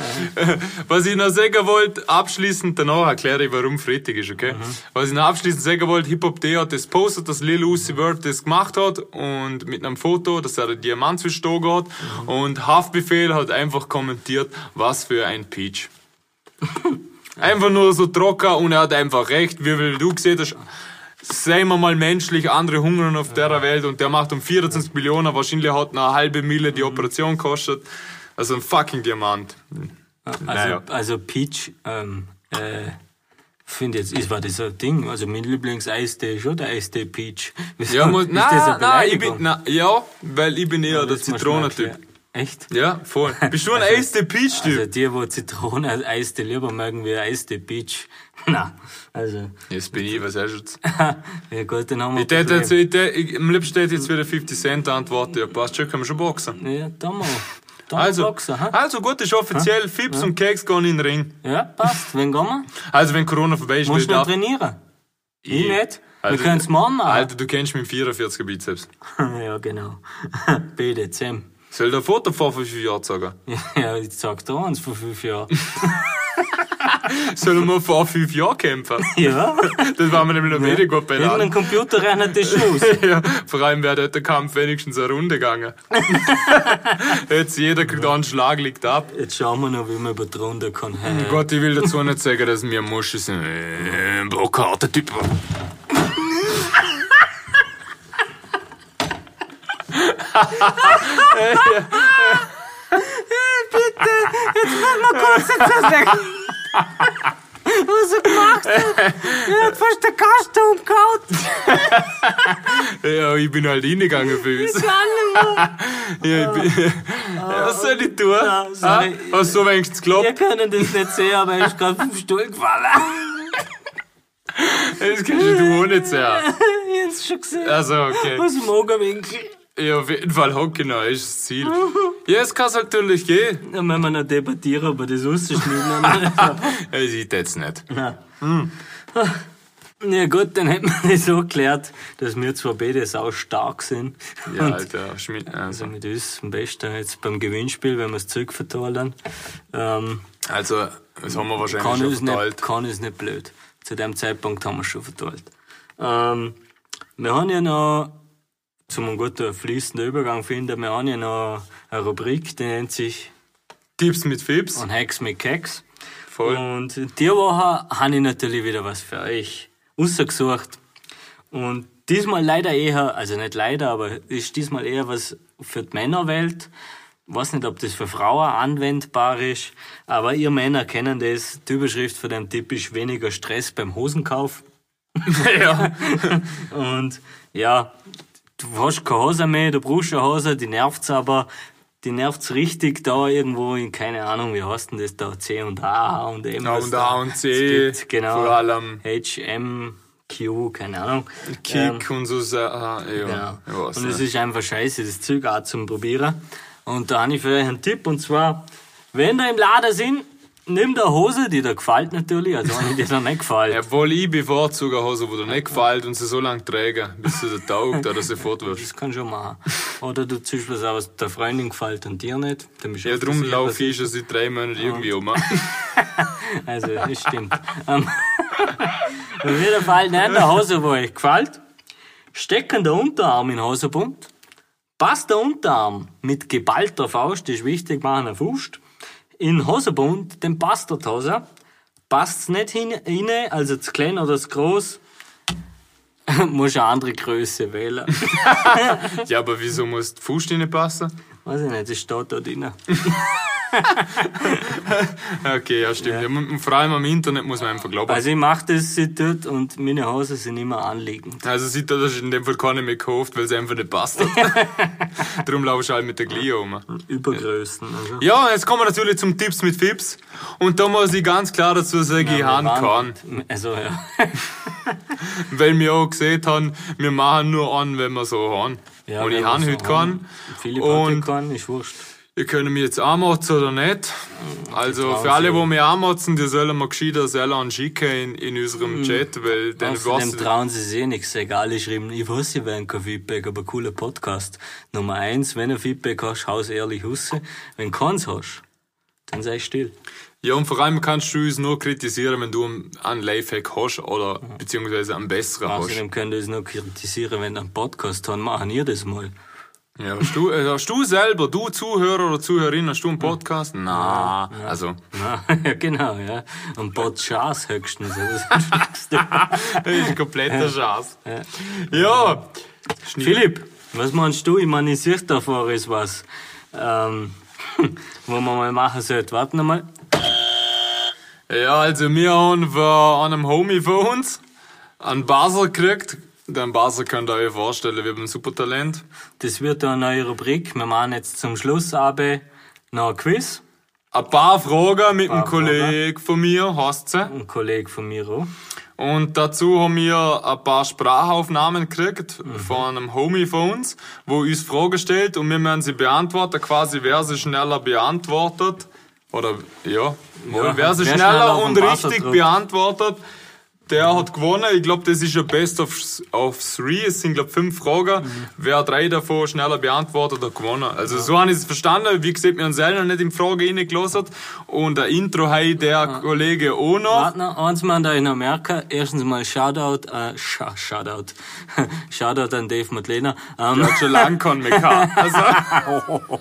Was ich noch sagen wollte, abschließend, danach erkläre ich, warum Freitag ist, okay? Was ich noch abschließend sagen wollte, Hip-Hop.de hat das postet, dass Lil Uzi Vert das gemacht hat und mit einem Foto, dass er den Diamant Augen hat und Haftbefehl hat einfach kommentiert, was für ein Peach. Einfach nur so trocken und er hat einfach recht, wie viel du gesehen hast. Seien wir mal menschlich, andere hungern auf der Welt und der macht um 24 Millionen, wahrscheinlich hat eine halbe Mille die Operation gekostet. Also ein fucking Diamant. Also, Naja. also Peach, ähm, äh, finde jetzt, ist war das ein Ding. Also mein Lieblingseistee ist schon der Eistee Peach. Ja, muss, na, na, ich bin, na, ja, weil ich bin eher der du mal Zitronentyp. Echt? Ja, voll. Bist du ein Eistee Peach-Typ? Also die, wo Zitrone Eistee lieber mögen wie Eistee Peach. Na, also, Jetzt bin ich, was hast du jetzt? ja gut, dann haben wir Ich tät jetzt, ich tät, ich, am liebsten tät jetzt wieder 50 Cent antworten. Ja, passt schon, können wir schon boxen. Ja, da mal. Da Also, Boxen, hä? also gut, ist offiziell, Fips und Keks gehen in den Ring. Ja, passt. Wen gehen wir? Also wenn Corona vorbei ist, Musst du will ich trainieren? Ich nicht. Also, wir können es morgen machen. Alter, du kennst meinen 44er Bizeps. ja, genau. BDCM. Soll der Foto vor fünf Jahren sagen? Ja, ich sag da eins vor fünf Jahren. Sollen wir vor fünf Jahren kämpfen? ja. Das war mir nämlich noch weniger gut Irgendein benannt. Computer rennt das schon aus. Ja, vor allem wäre dort der Kampf wenigstens eine Runde gegangen. Jetzt jeder kriegt einen Schlag, liegt ab. Jetzt schauen wir noch, wie man über die Runde kann. Hä? Gott, ich will dazu nicht sagen, dass wir Muschi sind. Äh, Ein Brokarter Typ. Bitte, jetzt müssen wir kurz jetzt das weg. Was er gemacht hat. Er hat fast den Kasten umgehauen. Ja, ich bin halt reingegangen für uns. Ich kann. Ja, ich bin, ja, was soll ich tun? Ja, sorry. Ah, Hast du so wenigstens Wir geklappt? können das nicht sehen, aber er ist gerade vom Stuhl gefallen. Das kannst du auch nicht sehen. Ich hab's schon gesehen. Also, okay. Aus dem Augenwinkel. Ja, auf jeden Fall hocken, genau, ist das Ziel. Ja, es kann natürlich gehen. Dann müssen wir noch debattieren, wir das rausschneiden. Ja, ich sieht jetzt nicht. ja gut, dann hätten wir das so geklärt, dass wir zwar beide sau stark sind. Ja, Und Alter, Schmidt. also Also, mit uns am besten jetzt beim Gewinnspiel, wenn wir es zurückverteilen. Ähm, also, das haben wir wahrscheinlich kann, schon uns nicht, verteilt. kann uns nicht blöd. Zu dem Zeitpunkt haben wir es schon verteilt. Ähm, wir haben ja noch, zum einen guten fließenden Übergang finden, wir ja noch eine Rubrik, die nennt sich Tipps mit Fips. Und Hex mit Keks. Voll. Und die Woche habe ich natürlich wieder was für euch ausgesucht. Und diesmal leider eher, also nicht leider, aber ist diesmal eher was für die Männerwelt. Ich weiß nicht, ob das für Frauen anwendbar ist, aber ihr Männer kennen das. Die Überschrift von dem Tipp ist weniger Stress beim Hosenkauf. ja. Und ja, du hast keine Hose mehr, du brauchst eine Hose, die nervt's aber, die nervt's richtig da irgendwo in, keine Ahnung, wie heißt denn das da, C und A und M. A was und A und C, gibt, genau. vor allem. HM, Q, keine Ahnung. Kick und so. Ah, ja, Genau. Und es ist einfach scheiße, das Zeug auch zum Probieren. Und da habe ich für euch einen Tipp, und zwar, wenn ihr im Laden sind, nehmt eine Hose, die dir gefällt natürlich, also eine, die dir nicht gefällt. Obwohl ich bevorzuge eine Hose, die dir nicht gefällt und sie so lange trägen, bis sie dir taugt oder sie fortwirft. Das kann schon machen. Oder du ziehst was aus, der Freundin gefällt und dir nicht. Dann bist Ja, der darum laufe ich schon seit drei Monaten irgendwie um. Also, das stimmt. Ähm, Auf jeden Fall, nein, der Hose, wo euch gefällt. Stecken der Unterarm in den Hosenbund. Passt der Unterarm mit geballter Faust, das ist wichtig, machen eine Faust. In den Hosenbund, dann passt. Passt's nicht hin, rein, also zu klein oder zu groß, musst eine andere Größe wählen. Ja, aber wieso muss die Fuß nicht passen? Weiß ich nicht, das steht da drin. Okay, ja, stimmt. Ja. vor allem am Internet muss man einfach glauben. Also ich mach das seit dort und meine Hosen sind immer anliegend. Also sieht er, das ist in dem Fall keine mehr gekauft, weil es einfach nicht passt hat. Darum laufst du halt mit der Glio um. Übergrößen. Also. Ja, jetzt kommen wir natürlich zum Tipps mit Fips. Und da muss ich ganz klar dazu sagen, ich habe keinen. Also ja. Weil wir auch gesehen haben, wir machen nur an, wenn wir so haben. ja und ich habe heute keinen. Philipp hat Und- ja keinen, ist wurscht. Ihr könnt mich jetzt anmotzen oder nicht. Also für alle, die mich anmotzen, die sollen mir gescheiter selber schicken in, in unserem Chat, weil dann Außerdem trauen sie sich eh nichts, egal, ich schreiben, ich weiß, sie werden kein Feedback, aber cooler Podcast. Nummer eins, wenn du Feedback hast, haus ehrlich raus. Wenn du keins hast, dann sei still. Ja, und vor allem kannst du uns nur kritisieren, wenn du einen Lifehack hast oder beziehungsweise einen besseren hast. Außerdem könnt ihr es noch kritisieren, wenn ihr einen Podcast habt, machen ihr das mal. Ja, hast du, äh, hast du selber, du Zuhörer oder Zuhörerin, hast du einen Podcast? Na, also, Ja, ja, genau, ja. Ein Podcast höchstens. Das das ist ein kompletter Schatz. Ja, Philipp, was meinst du? Ich meine, ich sehe da vor ist was, ähm, wo man mal machen sollte. Warte noch mal. ja, also wir haben von einem Homie von uns einen Basel gekriegt. Den Basel könnt ihr euch vorstellen, wie beim Supertalent. Das wird eine neue Rubrik. Wir machen jetzt zum Schluss aber noch ein Quiz. Ein paar Fragen mit einem Kollegen von mir, heißt sie. Ein Kollege von mir auch. Und dazu haben wir ein paar Sprachaufnahmen gekriegt von einem Homie von uns, wo uns Fragen stellt und wir müssen sie beantworten, quasi wer sie schneller beantwortet. Oder, ja, Ja, wer sie schneller, schneller und richtig beantwortet, der hat gewonnen. Ich glaube, das ist ein Best of, of three. Es sind, glaube fünf Fragen. Mhm. Wer drei davon schneller beantwortet, hat gewonnen. Also so habe ich es verstanden. Wie gesagt, wir haben selber nicht in Frage reingelassen. Und ein Intro hat der Kollege auch noch. Warte noch, eins mal da ich noch merken. Erstens mal Shoutout, äh, Sh Shoutout. Shoutout an Dave Madlena. Ähm, Der hat schon lange keinen mehr. Also,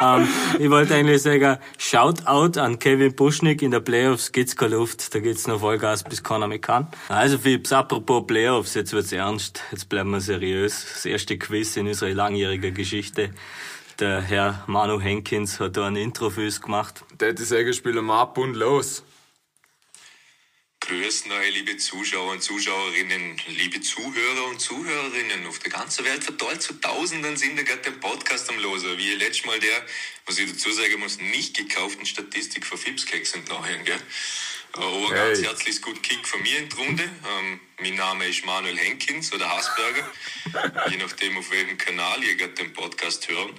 ähm, ich wollte eigentlich sagen, Shoutout an Kevin Buschnick in der Playoffs gibt's keine Luft. Da geht's noch Vollgas, bis keiner mehr kann. Also Phipps, apropos Playoffs, jetzt wird's ernst, jetzt bleiben wir seriös. Das erste Quiz in unserer langjährigen Geschichte. Der Herr Manu Henkins hat da ein Intro für uns gemacht. Der sagen, spielen wir ab und los. Grüß neue liebe Zuschauer und Zuschauerinnen, liebe Zuhörer und Zuhörerinnen auf der ganzen Welt verteilt zu Tausenden sind da gerade den Podcast am Loser. Wie letztes Mal der, was ich dazu sagen muss, nicht gekauften Statistik von Fipskeks nachher, gell? Aber Hey. ganz herzliches gut Kick von mir in die Runde. Ähm, mein Name ist Manuel Henkins oder Hasberger, je nachdem auf welchem Kanal ihr gerade den Podcast hören.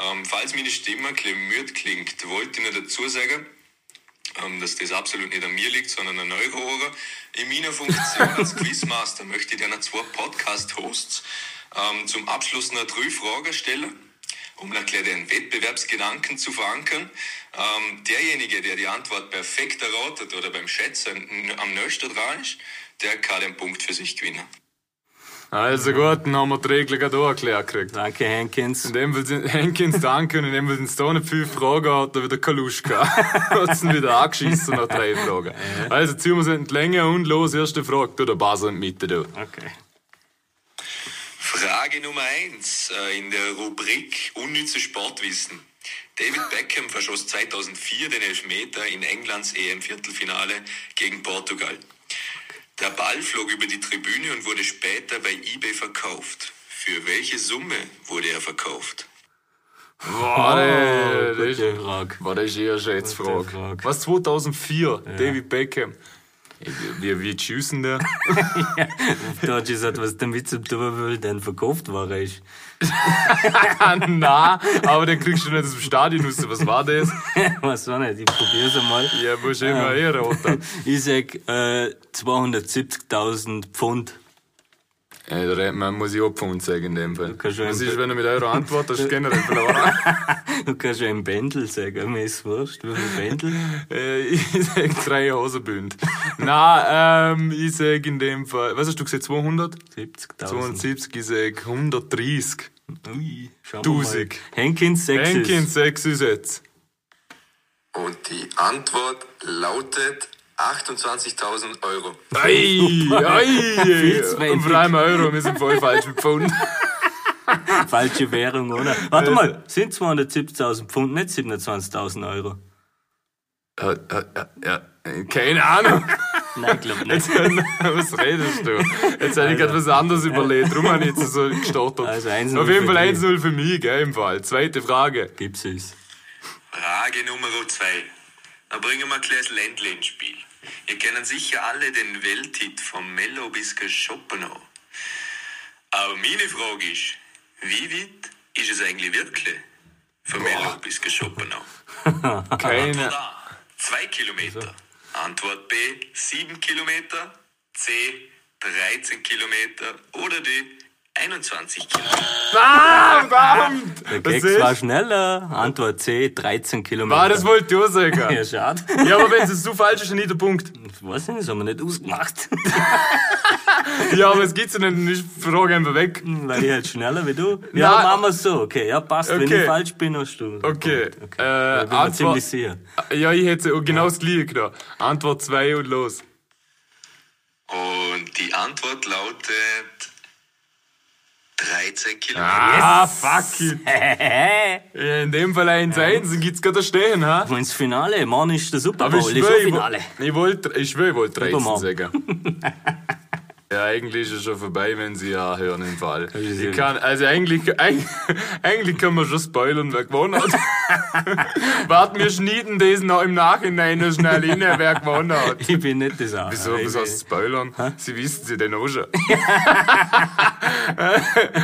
Ähm, falls meine Stimme ein bisschen müde klingt, wollte ich noch dazu sagen, ähm, dass das absolut nicht an mir liegt, sondern an eurer Ohren. In meiner Funktion als Quizmaster möchte ich noch zwei Podcast-Hosts ähm, zum Abschluss noch drei Fragen stellen, um gleich den Wettbewerbsgedanken zu verankern. Ähm, derjenige, der die Antwort perfekt erratet oder beim Schätzen am nächsten dran ist, der kann den Punkt für sich gewinnen. Also gut, dann haben wir die Regeln gerade auch erklärt gekriegt. Danke, Henkins. In dem Fall sind Henkins danke und in dem Fall sind es da nicht viele Fragen, hat er wieder keine Lust gehabt. hat es ihn wieder angeschissen nach drei Fragen. Also ziehen wir es in die Länge und los, erste Frage. Du, der Basel in die Mitte, du. Okay. Frage Nummer eins äh, in der Rubrik Unnütze Sportwissen. David Beckham verschoss 2004 den Elfmeter in Englands EM-Viertelfinale gegen Portugal. Der Ball flog über die Tribüne und wurde später bei eBay verkauft. Für welche Summe wurde er verkauft? Boah, ey, das ist, Frage. boah, das ist eher eine Schätzfrage. Frage. Was, 2004? David Beckham. Ey, Wie, wie, wie schießen der? Da hat gesagt, was damit zu tun will, denn verkauft war ist. Na, aber den kriegst du nicht aus dem Stadion raus. Was war das? Weiß auch nicht, ich probier's einmal. Ja, musst immer eher raten. Ich sag, äh, 270.000 Pfund. Da redet man, muss ich auch Pfund sagen in dem Fall. Was ist, wenn du mit eurer Antwort hast, generell verloren? Du kannst ja ein Bändel sagen, mir ist wurscht, wie viel Bändel. Äh, ich sag drei Hosenbünd. Na, ähm, ich sag in dem Fall, was hast du gesagt, 200? 70.000. 72, ich sag 130. Ui, schauen wir mal. Henkins 6 Henkin, ist. 6 ist jetzt. Und die Antwort lautet 28.000 Euro. Ei, ei, vor allem Euro, wir sind voll falsch mit Pfund. Falsche Währung, oder? Warte mal, sind 270.000 Pfund, nicht 27.000 Euro? Ja, ja, ja, ja, keine Ahnung. Nein, ich glaub nicht. Jetzt, was redest du? Jetzt hätte ich gerade was anderes überlegt, darum habe ich jetzt so gestottert. Also 1-0 Auf jeden Fall dich. 1-0 für mich, gell, im Fall. Zweite Frage. Gib's es. Frage Nummer zwei. Da bringen wir gleich das Ländle ins Spiel. Ihr kennt sicher alle den Welthit vom Mello bis Schopenhau. Aber meine Frage ist, wie weit ist es eigentlich wirklich? Von Mello bis Schopenhau. Keine. Antwort A, 2 Kilometer. Antwort B, 7 Kilometer. C, 13 Kilometer. Oder D, 21 Kilometer. Ah, verdammt! Der Gag war schneller. Antwort C, 13 Kilometer. Ah, das wollte ich auch sagen. Ja, schade. Ja, aber wenn es so falsch ist, dann nicht der Punkt. Ich weiß nicht, das haben wir nicht ausgemacht. Ja, aber es gibt's ja nicht, dann ist die Frage einfach weg. Weil ich halt schneller wie du. Ja, Nein. machen wir so. Okay, ja, passt. Wenn Okay. ich falsch bin, hast du. Okay, Punkt. äh, Ich bin mir Antwort- ziemlich sicher. Ja, ich hätte genau das gleiche gedacht. Antwort 2 und los. Und die Antwort lautet 13 Kilometer. Ah, fuck it. Ja, in dem Fall 1-1, dann gibt's gerade Stehen, ha? Wo ins Finale, morgen ist der Super Aber ich Bowl, ist schwöre, auch ich, Finale. wo- ich wollte, ich schwöre, ich wollte 13 Übermorgen. sagen. Ja, eigentlich ist es schon vorbei, wenn sie ja hören im Fall. ich Ich kann, also eigentlich, eigentlich, eigentlich kann man schon spoilern, wer gewonnen hat. Warten wir schneiden das noch im Nachhinein noch schnell rein, wer gewonnen hat. Ich bin nicht das auch. Wieso, Ich heißt spoilern? Sie wissen sie denn auch schon.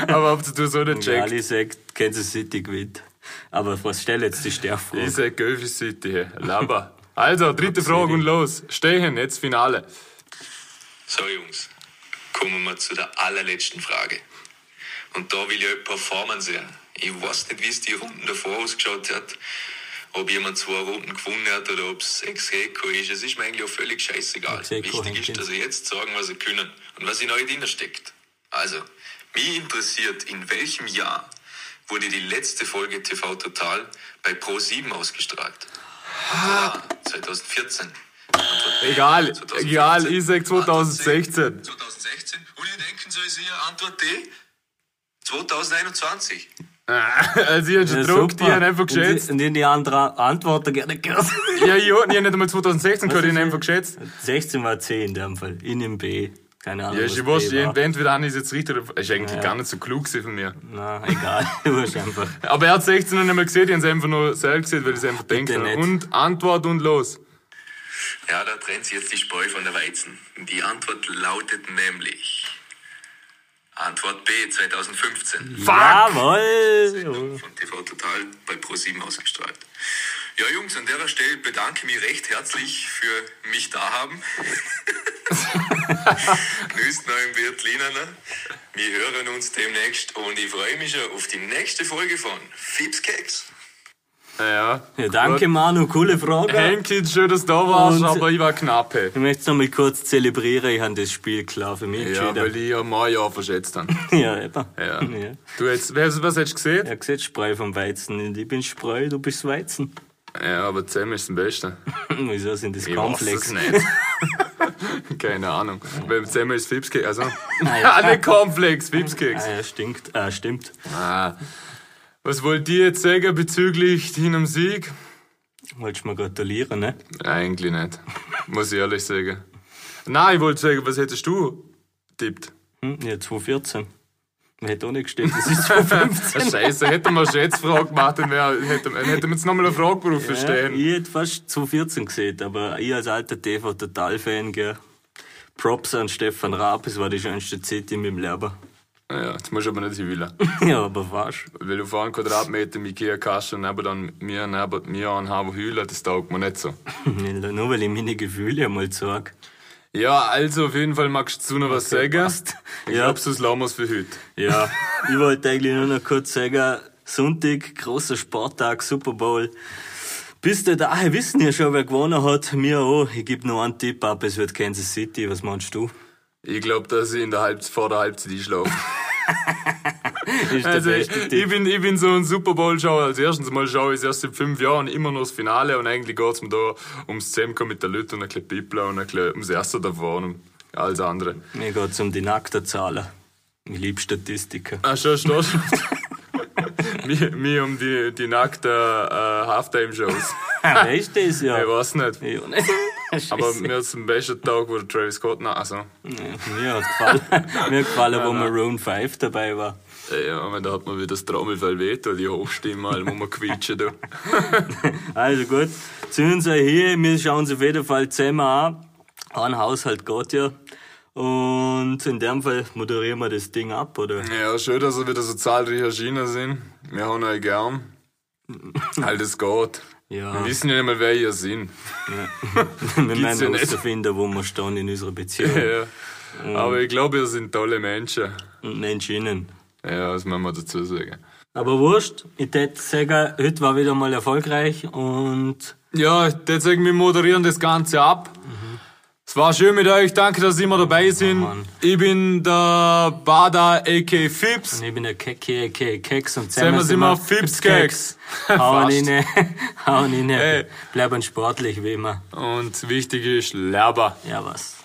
Aber habt ihr so nicht Ja, checkt? ich sag, Kansas City gewinnt. Aber was stell jetzt die Ich Sterfrage? sag Gölfi City. Laber. Also, dritte Frage und los. Stehen, jetzt Finale. So, Jungs, kommen wir zu der allerletzten Frage. Und da will ich euch Performance sehen. Ich weiß nicht, wie es die Runden davor ausgeschaut hat. Ob jemand zwei Runden gewonnen hat oder ob es Ex-Eco ist. Es ist mir eigentlich auch völlig scheißegal. Wichtig ist, dass ihr jetzt sagen, was ihr können und was in euch drin steckt. Also, mich interessiert, in welchem Jahr wurde die letzte Folge TV Total bei Pro7 ausgestrahlt? A. 2014, Antwort B. Egal, 2015. egal, ich sag Antwort 2016. C, 2016. Und ihr denken so, ist ihr Antwort D? 2021. Also, ich hab schon Ja, gedruckt, die haben einfach Und die- geschätzt. Und die, die andere Antworten gerne gehört. Ja, ich hab ich hab nicht einmal 2016 gehört, ich hab einfach geschätzt. 16 war C in dem Fall. In dem B. Keine Ahnung. Ja, ist B war. entweder habe ich es jetzt richtig oder. Ist eigentlich Ja. gar nicht so klug von mir. Na, egal. Du hast einfach. Aber er hat 16 noch nicht mal gesehen, die haben es einfach nur selber gesehen, weil ich es einfach denke. Und Antwort und los. Ja, da trennt sich jetzt die Spreu von der Weizen. Die Antwort lautet nämlich Antwort B 2015. Jawohl! Von TV Total bei Pro7 ausgestrahlt. Ja, Jungs, an der Stelle bedanke ich mich recht herzlich für mich da haben. Grüßt noch im Bertliner. Ne? Wir hören uns demnächst und ich freue mich schon auf die nächste Folge von Fips Keks. Ja. Ja, danke, Manu. Coole Frage. Henkit, schön, dass du da warst, Und- aber ich war knapp. hey. Ich möchte es noch mal kurz zelebrieren. Ich habe das Spiel klar für mich Ja, weil ich ja mal Jahr verschätzt habe. Ja, eben. Ja. ja. Du jetzt, was, hättest du gesehen? Er sieht Spreu vom Weizen. Ich bin Spreu, du bist Weizen. Ja, aber Zem ist am besten. Wieso sind das Ich weiß Cornflakes? es nicht. Keine Ahnung. Weil Zem ist Fipskeks, also. ja. Ja, nicht Cornflakes, Fipskeks. Ah, ja, stinkt. Ah, stimmt. Ah. Was wollt ihr jetzt sagen bezüglich deinem Sieg? Wolltest du mir gratulieren, ne? Eigentlich nicht. Muss ich ehrlich sagen. Nein, ich wollte sagen, was hättest du tippt? Hm, ja, 2014. Man hätte auch nicht gestimmt, das ist 2015. Scheiße, hätten wir eine Schätzfrage gemacht, dann, wär, hätten wir jetzt nochmal eine Frage gerufen Ja, stehen. ich hätte fast 2014 gesehen, aber ich als alter TV-Total-Fan, gell. Props an Stefan Raab, es war die schönste Zeit in meinem Leben. Ja, jetzt musst du aber nicht hinwillen. ja, aber fast. Weil du vor einem Quadratmeter mit Ikea kannst und neben dann mir neben mir anhaben heulen, das taugt mir nicht so. Nur weil ich meine Gefühle einmal sage. Ja, also auf jeden Fall magst du noch was sagen. passt. Ich Ja. glaub, sonst lassen wir's für heute. Ja, ich wollte eigentlich nur noch kurz sagen, Sonntag, großer Sporttag, Super Bowl. Bis dahin wissen ja schon, wer gewonnen hat. Mir auch. Ich gebe noch einen Tipp ab, es wird Kansas City. Was meinst du? Ich glaub, dass ich in der Halb vor der Halbzeit einschlafe. Also ich, ich, bin, ich bin so ein Super Bowl-Schauer. Als erstens mal schaue ich es erst seit fünf Jahren immer noch das Finale und eigentlich geht's mir da ums Zusammenkommen mit der Leute und ein bisschen Pipla und ein bisschen ums Erste davor und alles andere. Mir geht's um die nackten Zahlen. Ich liebe Statistiken. Ah, schon, schon. mir, mir um die, die nackten äh, Halftime-Shows. Weißt du das ja? Ich weiß nicht. Ja, ne? Aber mir hat's am besten Tag, wo der Travis Scott, na, also, Ja, mir hat gefallen, mir hat gefallen wo Maroon 5 dabei war. ja, aber da hat man wieder das Trommelfell weht, die Hochstimme, wo man quietschen, da. Also gut, ziehen Sie hier, wir schauen uns auf jeden Fall zusammen an. Ein Haushalt geht ja. Und in dem Fall moderieren wir das Ding ab, oder? Ja, schön, dass wir wieder so zahlreich erschienen sind. Wir haben euch gern. Halt, es geht. Ja, Wir wissen ja nicht mal, wer ihr sind. wir ja müssen nicht. herausfinden, wo wir stehen in unserer Beziehung. Ja. Aber ich glaube, ihr sind tolle Menschen. Und Menschinnen. Ja, das müssen wir dazu sagen. Aber wurscht, ich würde sagen, heute war wieder mal erfolgreich und Ja, jetzt sagen wir moderieren das Ganze ab. Es war schön mit euch. Danke, dass ihr immer dabei sind. Mann. ich bin der Bada a.k. Fips. ich bin der Keki, aka Keks und Zusammen sind wir Fips-Keks. Hauen Fast. inne, hauen inne. Bleiben sportlich wie immer. Und wichtig ist, Lerber. Ja, was.